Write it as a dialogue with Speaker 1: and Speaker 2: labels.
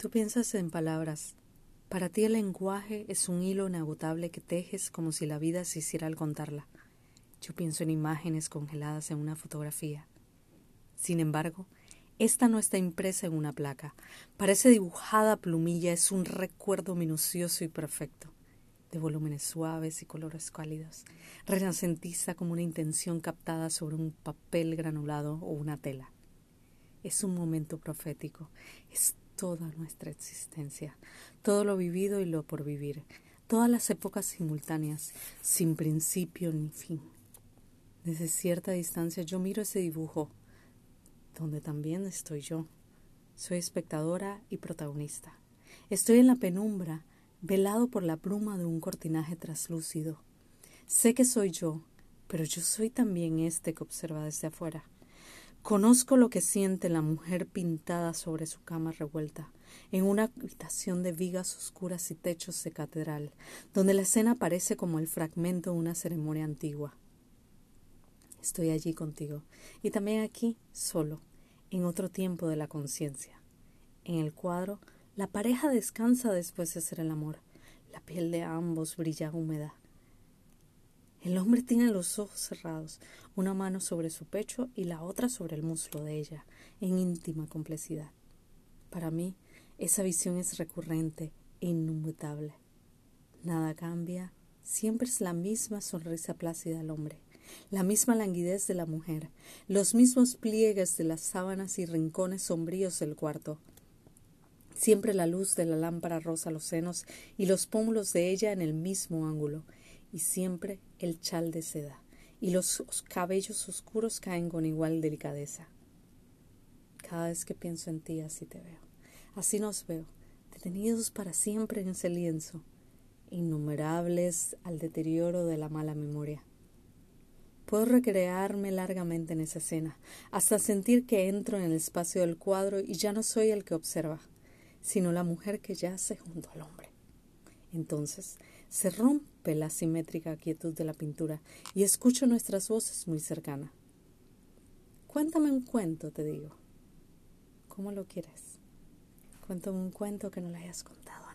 Speaker 1: Tú piensas en palabras. Para ti el lenguaje es un hilo inagotable que tejes como si la vida se hiciera al contarla. Yo pienso en imágenes congeladas en una fotografía. Sin embargo, esta no está impresa en una placa. Parece dibujada plumilla, es un recuerdo minucioso y perfecto, de volúmenes suaves y colores cálidos. Renacentiza como una intención captada sobre un papel granulado o una tela. Es un momento profético, es toda nuestra existencia, todo lo vivido y lo por vivir, todas las épocas simultáneas, sin principio ni fin. Desde cierta distancia yo miro ese dibujo, donde también estoy yo. Soy espectadora y protagonista. Estoy en la penumbra, velado por la pluma de un cortinaje traslúcido. Sé que soy yo, pero yo soy también este que observa desde afuera. Conozco lo que siente la mujer pintada sobre su cama revuelta, en una habitación de vigas oscuras y techos de catedral, donde la escena parece como el fragmento de una ceremonia antigua. Estoy allí contigo, y también aquí, solo, en otro tiempo de la conciencia. En el cuadro, la pareja descansa después de hacer el amor. La piel de ambos brilla húmeda. El hombre tiene los ojos cerrados, una mano sobre su pecho y la otra sobre el muslo de ella, en íntima complicidad. Para mí, esa visión es recurrente e inmutable. Nada cambia, siempre es la misma sonrisa plácida del hombre, la misma languidez de la mujer, los mismos pliegues de las sábanas y rincones sombríos del cuarto, siempre la luz de la lámpara rosa los senos y los pómulos de ella en el mismo ángulo, y siempre el chal de seda, y los cabellos oscuros caen con igual delicadeza. Cada vez que pienso en ti así te veo, así nos veo, detenidos para siempre en ese lienzo, innumerables al deterioro de la mala memoria. Puedo recrearme largamente en esa escena, hasta sentir que entro en el espacio del cuadro y ya no soy el que observa, sino la mujer que yace junto al hombre. Entonces se rompe la simétrica quietud de la pintura y escucho nuestras voces muy cercanas. Cuéntame un cuento, te digo. ¿Cómo lo quieres? Cuéntame un cuento que no le hayas contado